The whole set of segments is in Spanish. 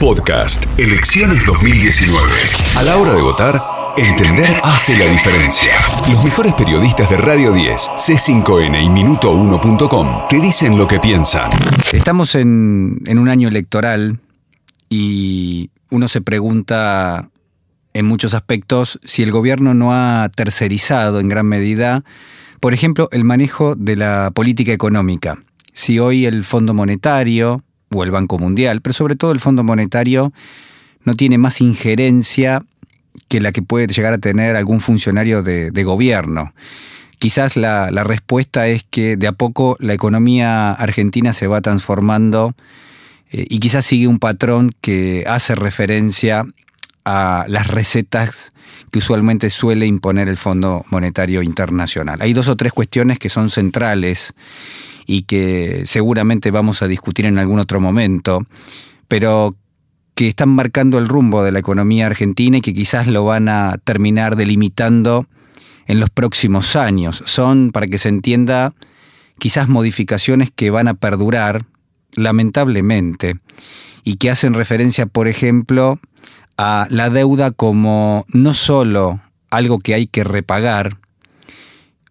Podcast Elecciones 2019. A la hora de votar, entender hace la diferencia. Los mejores periodistas de Radio 10, C5N y Minuto1.com te dicen lo que piensan. Estamos en, en un año electoral y uno se pregunta en muchos aspectos si el gobierno no ha tercerizado en gran medida, por ejemplo, el manejo de la política económica. Si hoy el Fondo Monetario, o el Banco Mundial, pero sobre todo el Fondo Monetario no tiene más injerencia que la que puede llegar a tener algún funcionario de, gobierno. Quizás la, respuesta es que de a poco la economía argentina se va transformando eh, y quizás sigue un patrón que hace referencia a las recetas que usualmente suele imponer el Fondo Monetario Internacional. Hay dos o tres cuestiones que son centrales y que seguramente vamos a discutir en algún otro momento, pero que están marcando el rumbo de la economía argentina y que quizás lo van a terminar delimitando en los próximos años. Son, para que se entienda, quizás modificaciones que van a perdurar, lamentablemente, y que hacen referencia, por ejemplo, a la deuda como no solo algo que hay que repagar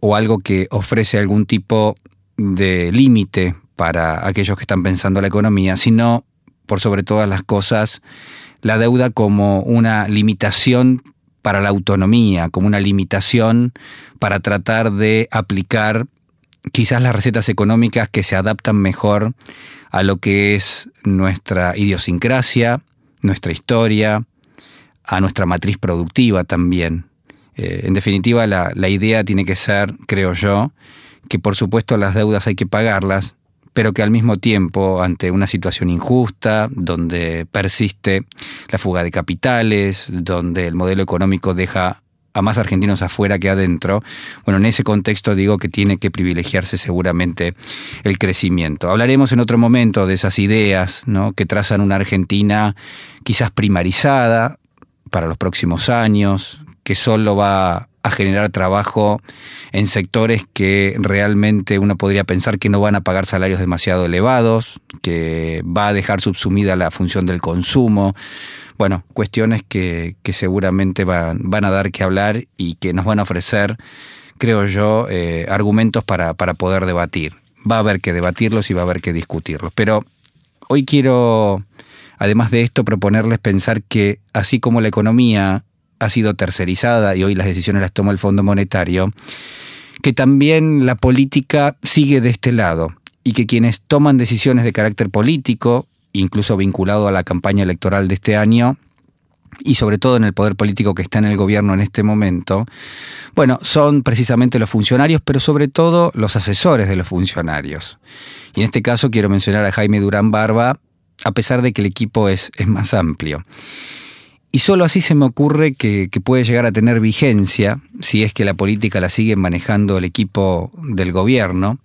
o algo que ofrece algún tipo de límite para aquellos que están pensando la economía, sino, por sobre todas las cosas, la deuda como una limitación para la autonomía, como una limitación para tratar de aplicar quizás las recetas económicas que se adaptan mejor a lo que es nuestra idiosincrasia, nuestra historia, a nuestra matriz productiva también. Eh, en definitiva, la, la idea tiene que ser, creo yo, que por supuesto las deudas hay que pagarlas, pero que al mismo tiempo, ante una situación injusta, donde persiste la fuga de capitales, donde el modelo económico deja a más argentinos afuera que adentro, bueno, en ese contexto digo que tiene que privilegiarse seguramente el crecimiento. Hablaremos en otro momento de esas ideas ¿no? que trazan una Argentina quizás primarizada para los próximos años, que solo va generar trabajo en sectores que realmente uno podría pensar que no van a pagar salarios demasiado elevados, que va a dejar subsumida la función del consumo. Bueno, cuestiones que, seguramente van, van, a dar que hablar y que nos van a ofrecer, creo yo, eh, argumentos para, para poder debatir. Va a haber que debatirlos y va a haber que discutirlos. Pero hoy quiero, además de esto, proponerles pensar que así como la economía ha sido tercerizada y hoy las decisiones las toma el Fondo Monetario, que también la política sigue de este lado y que quienes toman decisiones de carácter político, incluso vinculado a la campaña electoral de este año, y sobre todo en el poder político que está en el gobierno en este momento, bueno, son precisamente los funcionarios, pero sobre todo los asesores de los funcionarios. Y en este caso quiero mencionar a Jaime Durán Barba, a pesar de que el equipo es, es más amplio. Y solo así se me ocurre que, puede llegar a tener vigencia, si es que la política la sigue manejando el equipo del gobierno,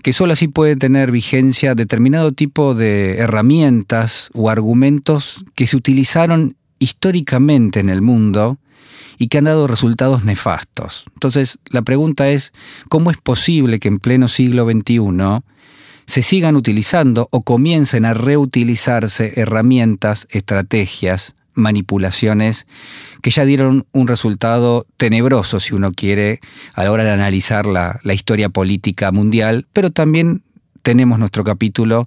que solo así puede tener vigencia determinado tipo de herramientas o argumentos que se utilizaron históricamente en el mundo y que han dado resultados nefastos. Entonces, la pregunta es, ¿cómo es posible que en pleno siglo XXI se sigan utilizando o comiencen a reutilizarse herramientas, estrategias, manipulaciones que ya dieron un resultado tenebroso, si uno quiere, a la hora de analizar la, historia política mundial, pero también tenemos nuestro capítulo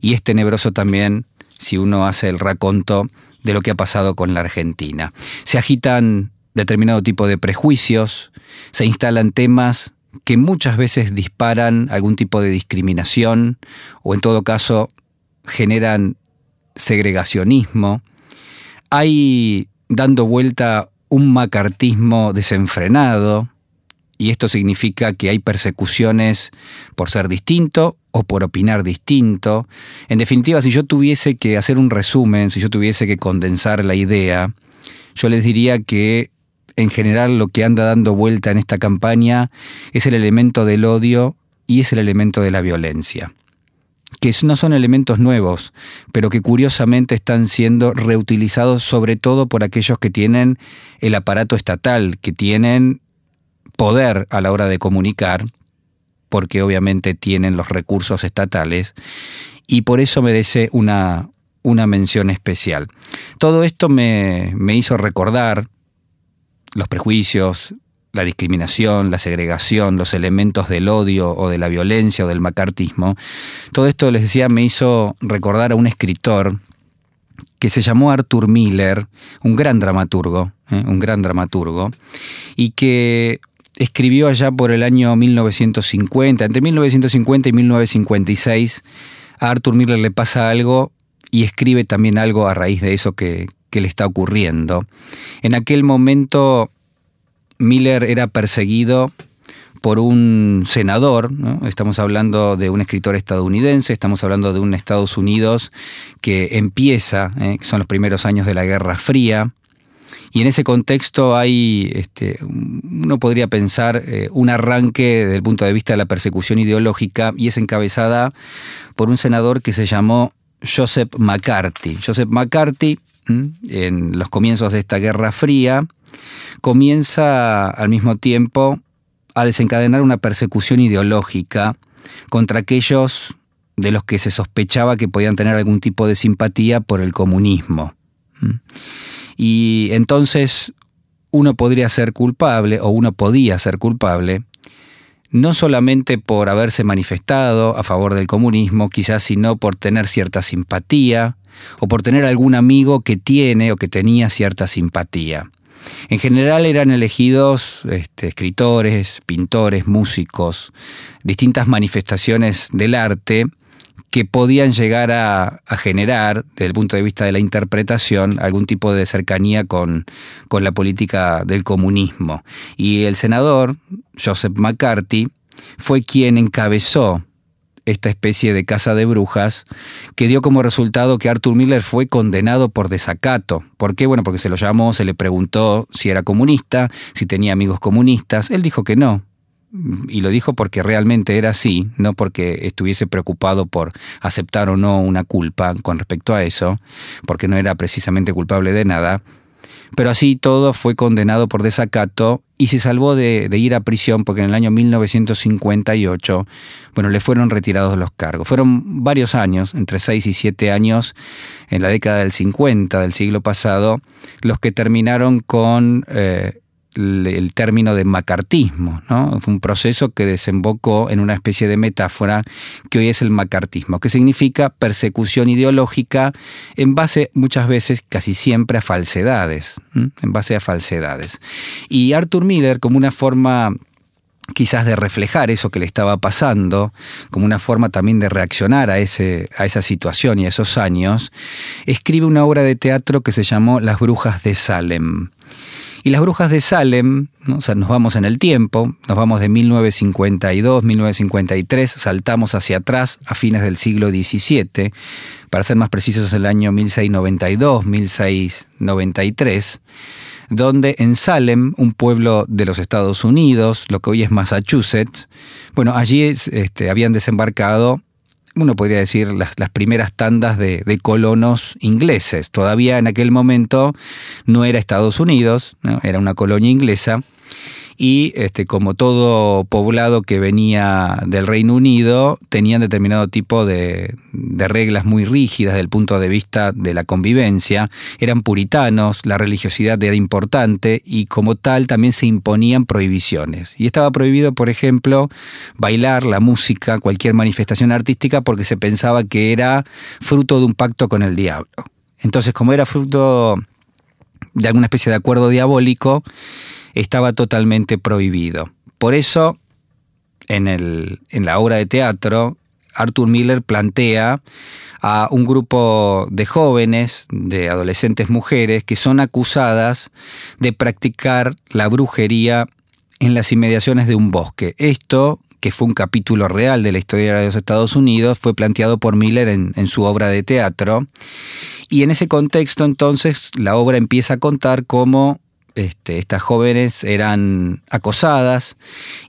y es tenebroso también si uno hace el raconto de lo que ha pasado con la Argentina. Se agitan determinado tipo de prejuicios, se instalan temas que muchas veces disparan algún tipo de discriminación o en todo caso generan segregacionismo, hay dando vuelta un macartismo desenfrenado, y esto significa que hay persecuciones por ser distinto o por opinar distinto. En definitiva, si yo tuviese que hacer un resumen, si yo tuviese que condensar la idea, yo les diría que en general lo que anda dando vuelta en esta campaña es el elemento del odio y es el elemento de la violencia que no son elementos nuevos, pero que curiosamente están siendo reutilizados sobre todo por aquellos que tienen el aparato estatal, que tienen poder a la hora de comunicar, porque obviamente tienen los recursos estatales, y por eso merece una, una mención especial. Todo esto me, me hizo recordar los prejuicios, la discriminación, la segregación, los elementos del odio o de la violencia o del macartismo. Todo esto, les decía, me hizo recordar a un escritor que se llamó Arthur Miller, un gran dramaturgo, ¿eh? un gran dramaturgo, y que escribió allá por el año 1950, entre 1950 y 1956, a Arthur Miller le pasa algo y escribe también algo a raíz de eso que, que le está ocurriendo. En aquel momento Miller era perseguido por un senador, estamos hablando de un escritor estadounidense, estamos hablando de un Estados Unidos que empieza, ¿eh? que son los primeros años de la Guerra Fría, y en ese contexto hay, este, uno podría pensar, eh, un arranque desde el punto de vista de la persecución ideológica y es encabezada por un senador que se llamó Joseph McCarthy. Joseph McCarthy, en los comienzos de esta Guerra Fría, comienza al mismo tiempo a desencadenar una persecución ideológica contra aquellos de los que se sospechaba que podían tener algún tipo de simpatía por el comunismo. Y entonces uno podría ser culpable, o uno podía ser culpable, no solamente por haberse manifestado a favor del comunismo, quizás sino por tener cierta simpatía, o por tener algún amigo que tiene o que tenía cierta simpatía. En general eran elegidos este, escritores, pintores, músicos, distintas manifestaciones del arte que podían llegar a, generar, desde el punto de vista de la interpretación, algún tipo de cercanía con, con la política del comunismo. Y el senador, Joseph McCarthy, fue quien encabezó esta especie de casa de brujas que dio como resultado que Arthur Miller fue condenado por desacato. ¿Por qué? Bueno, porque se lo llamó, se le preguntó si era comunista, si tenía amigos comunistas. Él dijo que no, y lo dijo porque realmente era así, no porque estuviese preocupado por aceptar o no una culpa con respecto a eso, porque no era precisamente culpable de nada. Pero así todo fue condenado por desacato y se salvó de, ir a prisión porque en el año 1958, bueno, le fueron retirados los cargos. Fueron varios años, entre 6 y 7 años, en la década del 50 del siglo pasado, los que terminaron con eh, el término de macartismo. ¿no? Fue un proceso que desembocó en una especie de metáfora que hoy es el macartismo, que significa persecución ideológica en base muchas veces, casi siempre, a falsedades. En base a falsedades. Y Arthur Miller, como una forma quizás de reflejar eso que le estaba pasando, como una forma también de reaccionar a, ese, a esa situación y a esos años, escribe una obra de teatro que se llamó Las Brujas de Salem. Y las brujas de Salem, o sea, nos vamos en el tiempo, nos vamos de 1952, 1953, saltamos hacia atrás a fines del siglo XVII, para ser más precisos el año 1692, 1693, donde en Salem, un pueblo de los Estados Unidos, lo que hoy es Massachusetts, bueno, allí este, habían desembarcado uno podría decir, las, las primeras tandas de, de, colonos ingleses. Todavía en aquel momento no era Estados Unidos, era una colonia inglesa y este, como todo poblado que venía del Reino Unido, tenían determinado tipo de, reglas muy rígidas desde el punto de vista de la convivencia, eran puritanos, la religiosidad era importante y como tal también se imponían prohibiciones. Y estaba prohibido, por ejemplo, bailar, la música, cualquier manifestación artística porque se pensaba que era fruto de un pacto con el diablo. Entonces, como era fruto de alguna especie de acuerdo diabólico, estaba totalmente prohibido. Por eso, en, el, en la obra de teatro, Arthur Miller plantea a un grupo de jóvenes, de adolescentes mujeres, que son acusadas de practicar la brujería en las inmediaciones de un bosque. Esto, que fue un capítulo real de la historia de los Estados Unidos, fue planteado por Miller en, en su obra de teatro. Y en ese contexto entonces la obra empieza a contar cómo este, estas jóvenes eran acosadas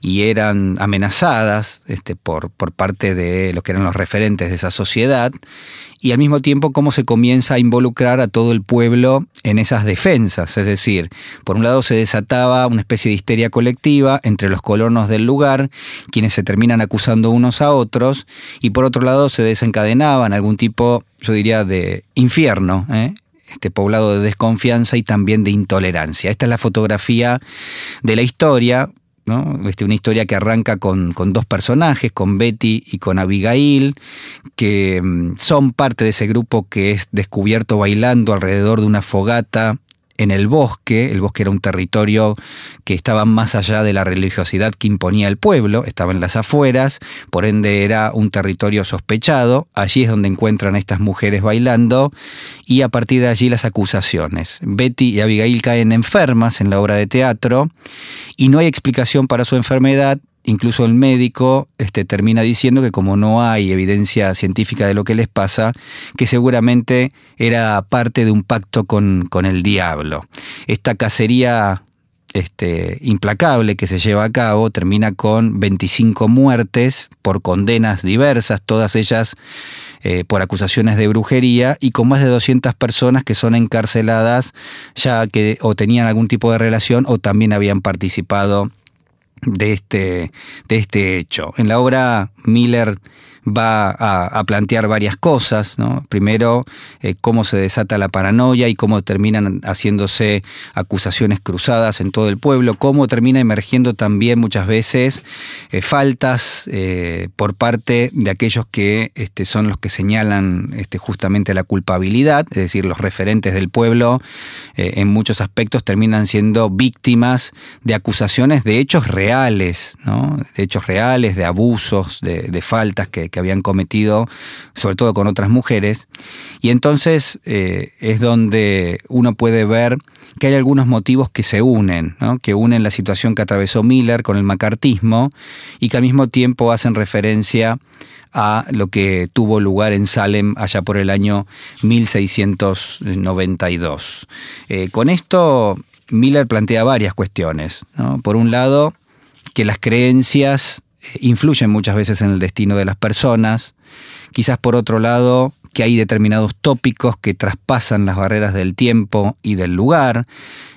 y eran amenazadas este, por, por parte de los que eran los referentes de esa sociedad y al mismo tiempo cómo se comienza a involucrar a todo el pueblo en esas defensas. Es decir, por un lado se desataba una especie de histeria colectiva entre los colonos del lugar, quienes se terminan acusando unos a otros, y por otro lado se desencadenaban algún tipo yo diría, de infierno, ¿eh? Este poblado de desconfianza y también de intolerancia. Esta es la fotografía de la historia, ¿no? Este, una historia que arranca con, con, dos personajes, con Betty y con Abigail, que mm, son parte de ese grupo que es descubierto bailando alrededor de una fogata en el bosque, el bosque era un territorio que estaba más allá de la religiosidad que imponía el pueblo, estaba en las afueras, por ende era un territorio sospechado, allí es donde encuentran a estas mujeres bailando y a partir de allí las acusaciones. Betty y Abigail caen enfermas en la obra de teatro y no hay explicación para su enfermedad incluso el médico este, termina diciendo que como no hay evidencia científica de lo que les pasa, que seguramente era parte de un pacto con, con el diablo. Esta cacería este, implacable que se lleva a cabo termina con 25 muertes por condenas diversas, todas ellas eh, por acusaciones de brujería y con más de 200 personas que son encarceladas ya que o tenían algún tipo de relación o también habían participado de este, de este hecho. En la obra Miller va a, plantear varias cosas. ¿no? Primero, eh, cómo se desata la paranoia y cómo terminan haciéndose acusaciones cruzadas en todo el pueblo, cómo termina emergiendo también muchas veces eh, faltas eh, por parte de aquellos que este, son los que señalan este, justamente la culpabilidad, es decir, los referentes del pueblo en muchos aspectos terminan siendo víctimas de acusaciones de hechos reales, ¿no? de hechos reales, de abusos, de, faltas que que habían cometido, sobre todo con otras mujeres. Y entonces eh, es donde uno puede ver que hay algunos motivos que se unen, que unen la situación que atravesó Miller con el macartismo y que al mismo tiempo hacen referencia a lo que tuvo lugar en Salem allá por el año 1692. Eh, con esto, Miller plantea varias cuestiones. Por un lado, que las creencias influyen muchas veces en el destino de las personas. Quizás por otro lado, que hay determinados tópicos que traspasan las barreras del tiempo y del lugar,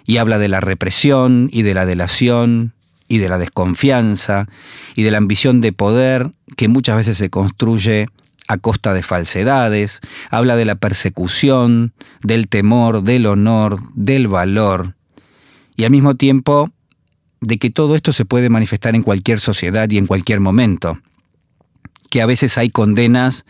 y habla de la represión y de la delación y de la desconfianza y de la ambición de poder que muchas veces se construye a costa de falsedades, habla de la persecución, del temor, del honor, del valor, y al mismo tiempo de que todo esto se puede manifestar en cualquier sociedad y en cualquier momento, que a veces hay condenas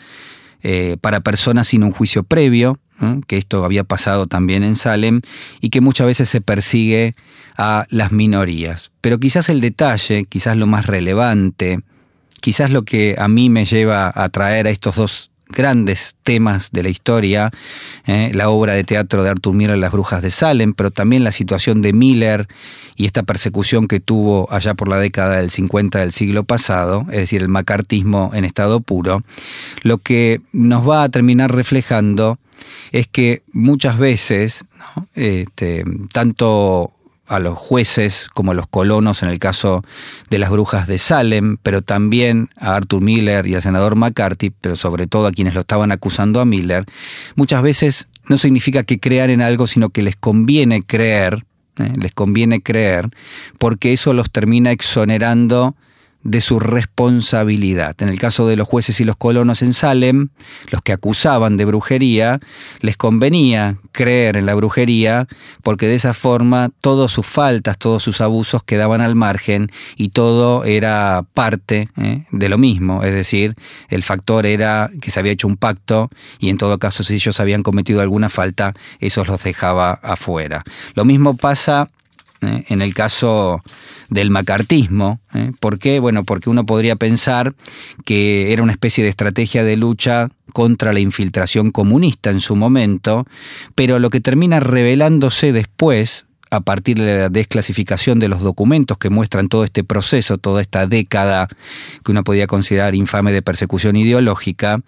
eh, para personas sin un juicio previo, que esto había pasado también en Salem, y que muchas veces se persigue a las minorías. Pero quizás el detalle, quizás lo más relevante, quizás lo que a mí me lleva a traer a estos dos grandes temas de la historia, eh, la obra de teatro de Arthur Miller, Las Brujas de Salem, pero también la situación de Miller y esta persecución que tuvo allá por la década del 50 del siglo pasado, es decir, el macartismo en estado puro, lo que nos va a terminar reflejando es que muchas veces, este, tanto a los jueces como a los colonos en el caso de las brujas de Salem, pero también a Arthur Miller y al senador McCarthy, pero sobre todo a quienes lo estaban acusando a Miller, muchas veces no significa que crean en algo, sino que les conviene creer, ¿eh? les conviene creer, porque eso los termina exonerando de su responsabilidad. En el caso de los jueces y los colonos en Salem, los que acusaban de brujería, les convenía creer en la brujería porque de esa forma todas sus faltas, todos sus abusos quedaban al margen y todo era parte ¿eh? de lo mismo. Es decir, el factor era que se había hecho un pacto y en todo caso si ellos habían cometido alguna falta, eso los dejaba afuera. Lo mismo pasa ¿eh? en el caso del macartismo. ¿eh? ¿Por qué? Bueno, porque uno podría pensar que era una especie de estrategia de lucha contra la infiltración comunista en su momento, pero lo que termina revelándose después, a partir de la desclasificación de los documentos que muestran todo este proceso, toda esta década que uno podía considerar infame de persecución ideológica,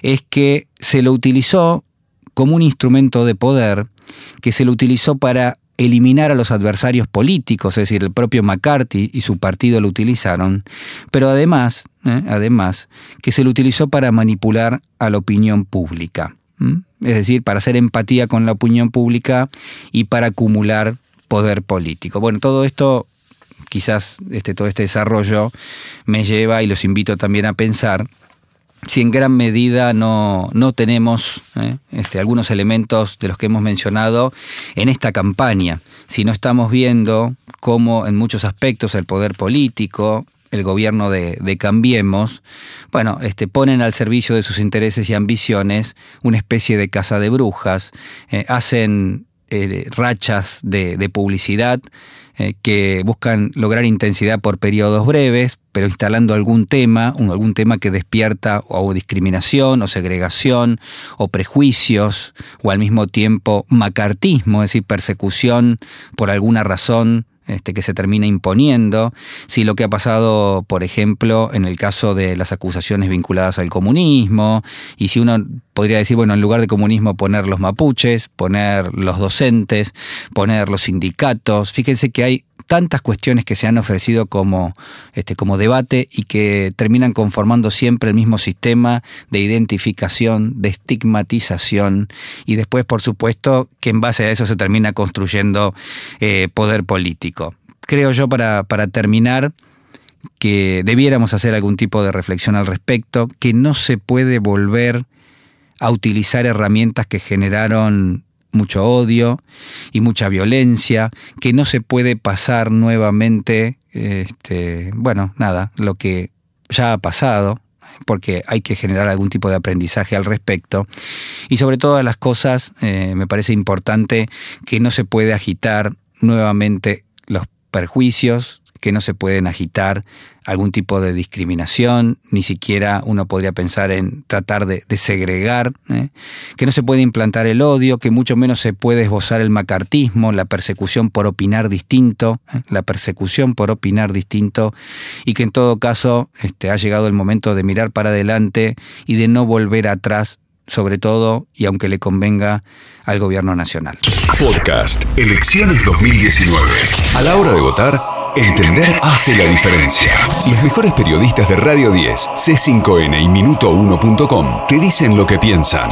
es que se lo utilizó como un instrumento de poder, que se lo utilizó para eliminar a los adversarios políticos, es decir, el propio McCarthy y su partido lo utilizaron, pero además, ¿eh? además, que se lo utilizó para manipular a la opinión pública, es decir, para hacer empatía con la opinión pública y para acumular poder político. Bueno, todo esto, quizás este, todo este desarrollo me lleva y los invito también a pensar si en gran medida no, no tenemos ¿eh? este, algunos elementos de los que hemos mencionado en esta campaña, si no estamos viendo cómo en muchos aspectos el poder político, el gobierno de, Cambiemos, bueno, este, ponen al servicio de sus intereses y ambiciones una especie de casa de brujas, eh, hacen eh, rachas de, publicidad eh, que buscan lograr intensidad por periodos breves, pero instalando algún tema, algún tema que despierta o discriminación o segregación o prejuicios o al mismo tiempo macartismo, es decir, persecución por alguna razón este, que se termina imponiendo, si lo que ha pasado, por ejemplo, en el caso de las acusaciones vinculadas al comunismo, y si uno podría decir, bueno, en lugar de comunismo poner los mapuches, poner los docentes, poner los sindicatos, fíjense que hay tantas cuestiones que se han ofrecido como, este, como debate y que terminan conformando siempre el mismo sistema de identificación, de estigmatización y después, por supuesto, que en base a eso se termina construyendo eh, poder político. Creo yo, para, para terminar, que debiéramos hacer algún tipo de reflexión al respecto, que no se puede volver a utilizar herramientas que generaron mucho odio y mucha violencia, que no se puede pasar nuevamente, este, bueno, nada, lo que ya ha pasado, porque hay que generar algún tipo de aprendizaje al respecto. Y sobre todas las cosas, eh, me parece importante que no se puede agitar nuevamente los perjuicios, que no se pueden agitar algún tipo de discriminación, ni siquiera uno podría pensar en tratar de, segregar, ¿eh? que no se puede implantar el odio, que mucho menos se puede esbozar el macartismo, la persecución por opinar distinto, ¿eh? la persecución por opinar distinto, y que en todo caso este, ha llegado el momento de mirar para adelante y de no volver atrás sobre todo y aunque le convenga al gobierno nacional. Podcast Elecciones 2019. A la hora de votar, Entender hace la diferencia. Los mejores periodistas de Radio 10, C5N y Minuto1.com te dicen lo que piensan.